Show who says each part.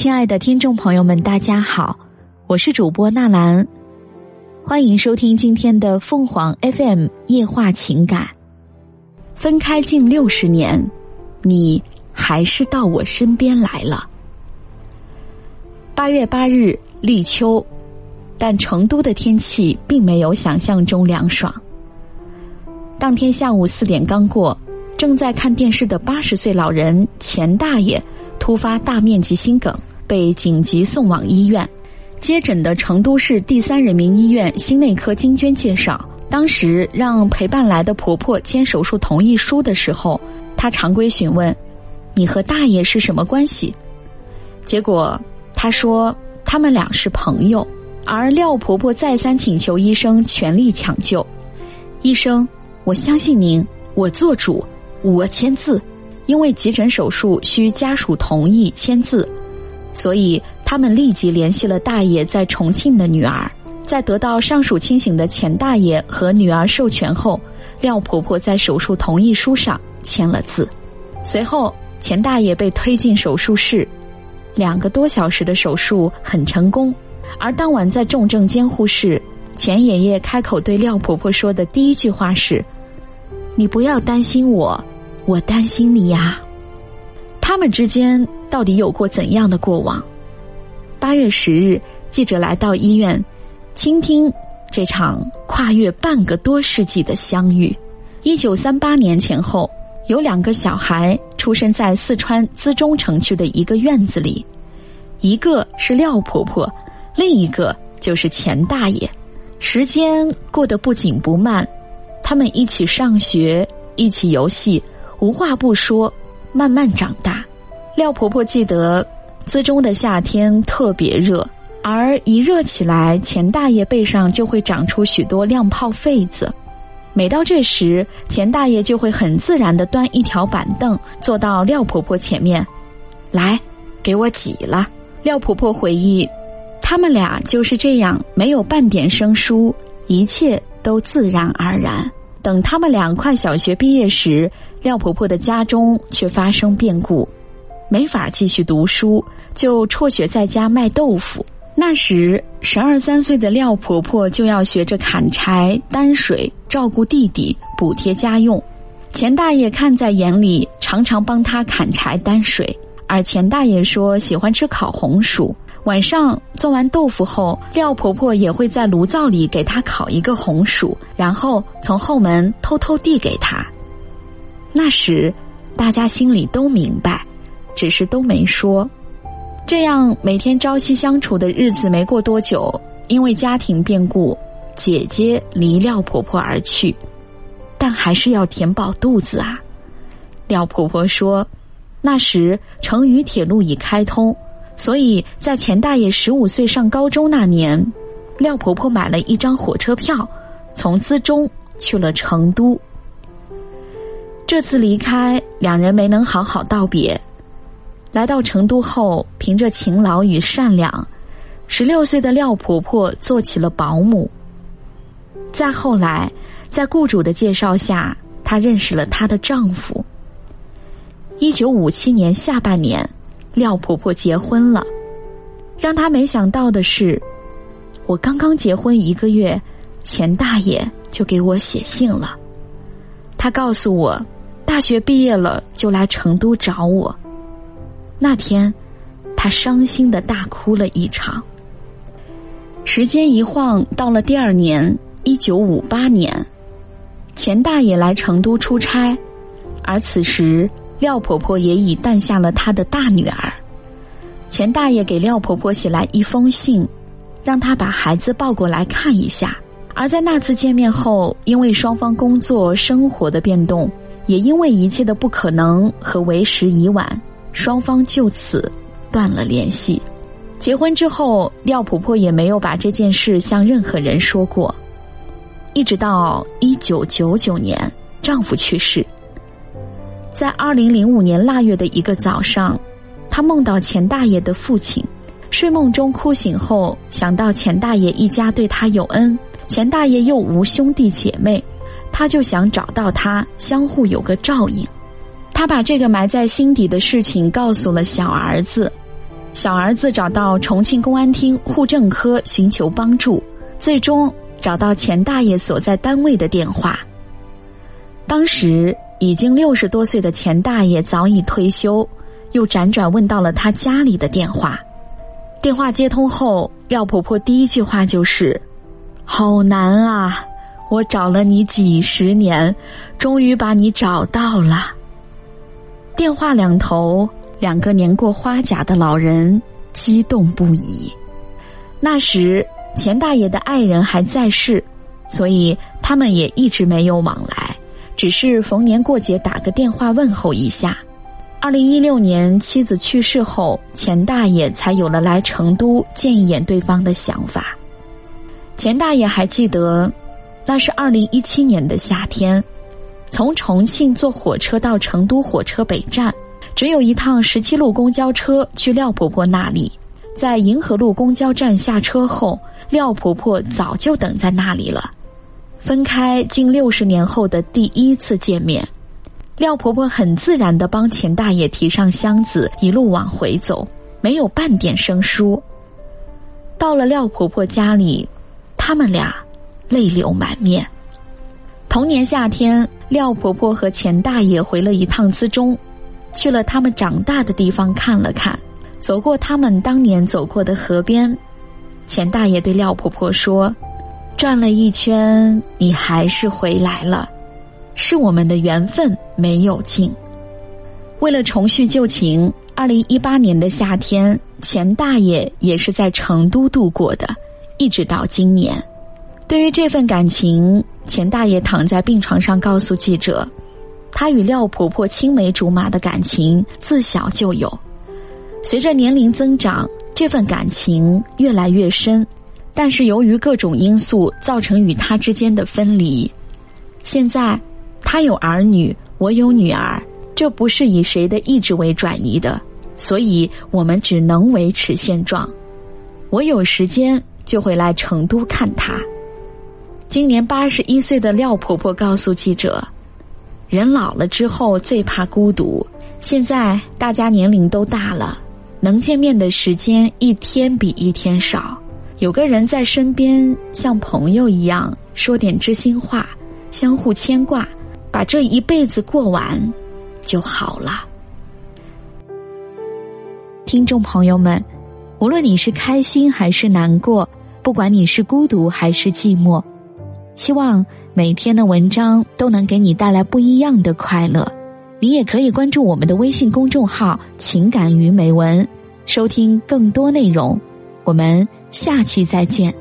Speaker 1: 亲爱的听众朋友们，大家好，我是主播纳兰，欢迎收听今天的凤凰 FM 夜话情感。分开近六十年，你还是到我身边来了。八月八日立秋，但成都的天气并没有想象中凉爽。当天下午四点刚过，正在看电视的八十岁老人钱大爷突发大面积心梗。被紧急送往医院，接诊的成都市第三人民医院心内科金娟介绍，当时让陪伴来的婆婆签手术同意书的时候，她常规询问：“你和大爷是什么关系？”结果她说他们俩是朋友，而廖婆婆再三请求医生全力抢救。医生，我相信您，我做主，我签字，因为急诊手术需家属同意签字。所以，他们立即联系了大爷在重庆的女儿，在得到上述清醒的钱大爷和女儿授权后，廖婆婆在手术同意书上签了字。随后，钱大爷被推进手术室，两个多小时的手术很成功。而当晚在重症监护室，钱爷爷开口对廖婆婆说的第一句话是：“你不要担心我，我担心你呀。”他们之间到底有过怎样的过往？八月十日，记者来到医院，倾听这场跨越半个多世纪的相遇。一九三八年前后，有两个小孩出生在四川资中城区的一个院子里，一个是廖婆婆，另一个就是钱大爷。时间过得不紧不慢，他们一起上学，一起游戏，无话不说。慢慢长大，廖婆婆记得，资中的夏天特别热，而一热起来，钱大爷背上就会长出许多亮泡痱子。每到这时，钱大爷就会很自然的端一条板凳坐到廖婆婆前面，来，给我挤了。廖婆婆回忆，他们俩就是这样，没有半点生疏，一切都自然而然。等他们俩快小学毕业时，廖婆婆的家中却发生变故，没法继续读书，就辍学在家卖豆腐。那时十二三岁的廖婆婆就要学着砍柴、担水、照顾弟弟、补贴家用。钱大爷看在眼里，常常帮她砍柴、担水。而钱大爷说喜欢吃烤红薯。晚上做完豆腐后，廖婆婆也会在炉灶里给她烤一个红薯，然后从后门偷偷递给她。那时，大家心里都明白，只是都没说。这样每天朝夕相处的日子没过多久，因为家庭变故，姐姐离廖婆婆而去，但还是要填饱肚子啊。廖婆婆说，那时成渝铁路已开通。所以在钱大爷十五岁上高中那年，廖婆婆买了一张火车票，从资中去了成都。这次离开，两人没能好好道别。来到成都后，凭着勤劳与善良，十六岁的廖婆婆做起了保姆。再后来，在雇主的介绍下，她认识了她的丈夫。一九五七年下半年。廖婆婆结婚了，让她没想到的是，我刚刚结婚一个月，钱大爷就给我写信了。他告诉我，大学毕业了就来成都找我。那天，他伤心的大哭了一场。时间一晃到了第二年，一九五八年，钱大爷来成都出差，而此时。廖婆婆也已诞下了她的大女儿，钱大爷给廖婆婆写来一封信，让她把孩子抱过来看一下。而在那次见面后，因为双方工作生活的变动，也因为一切的不可能和为时已晚，双方就此断了联系。结婚之后，廖婆婆也没有把这件事向任何人说过，一直到一九九九年，丈夫去世。在二零零五年腊月的一个早上，他梦到钱大爷的父亲，睡梦中哭醒后，想到钱大爷一家对他有恩，钱大爷又无兄弟姐妹，他就想找到他，相互有个照应。他把这个埋在心底的事情告诉了小儿子，小儿子找到重庆公安厅户政科寻求帮助，最终找到钱大爷所在单位的电话。当时已经六十多岁的钱大爷早已退休，又辗转问到了他家里的电话。电话接通后，廖婆婆第一句话就是：“好难啊，我找了你几十年，终于把你找到了。”电话两头。两个年过花甲的老人激动不已。那时钱大爷的爱人还在世，所以他们也一直没有往来，只是逢年过节打个电话问候一下。二零一六年妻子去世后，钱大爷才有了来成都见一眼对方的想法。钱大爷还记得，那是二零一七年的夏天，从重庆坐火车到成都火车北站。只有一趟十七路公交车去廖婆婆那里，在银河路公交站下车后，廖婆婆早就等在那里了。分开近六十年后的第一次见面，廖婆婆很自然的帮钱大爷提上箱子，一路往回走，没有半点生疏。到了廖婆婆家里，他们俩泪流满面。同年夏天，廖婆婆和钱大爷回了一趟资中。去了他们长大的地方看了看，走过他们当年走过的河边，钱大爷对廖婆婆说：“转了一圈，你还是回来了，是我们的缘分没有尽。”为了重叙旧情，二零一八年的夏天，钱大爷也是在成都度过的，一直到今年。对于这份感情，钱大爷躺在病床上告诉记者。他与廖婆婆青梅竹马的感情自小就有，随着年龄增长，这份感情越来越深，但是由于各种因素造成与他之间的分离。现在，他有儿女，我有女儿，这不是以谁的意志为转移的，所以我们只能维持现状。我有时间就会来成都看她。今年八十一岁的廖婆婆告诉记者。人老了之后最怕孤独，现在大家年龄都大了，能见面的时间一天比一天少。有个人在身边，像朋友一样说点知心话，相互牵挂，把这一辈子过完就好了。听众朋友们，无论你是开心还是难过，不管你是孤独还是寂寞，希望。每天的文章都能给你带来不一样的快乐，你也可以关注我们的微信公众号“情感与美文”，收听更多内容。我们下期再见。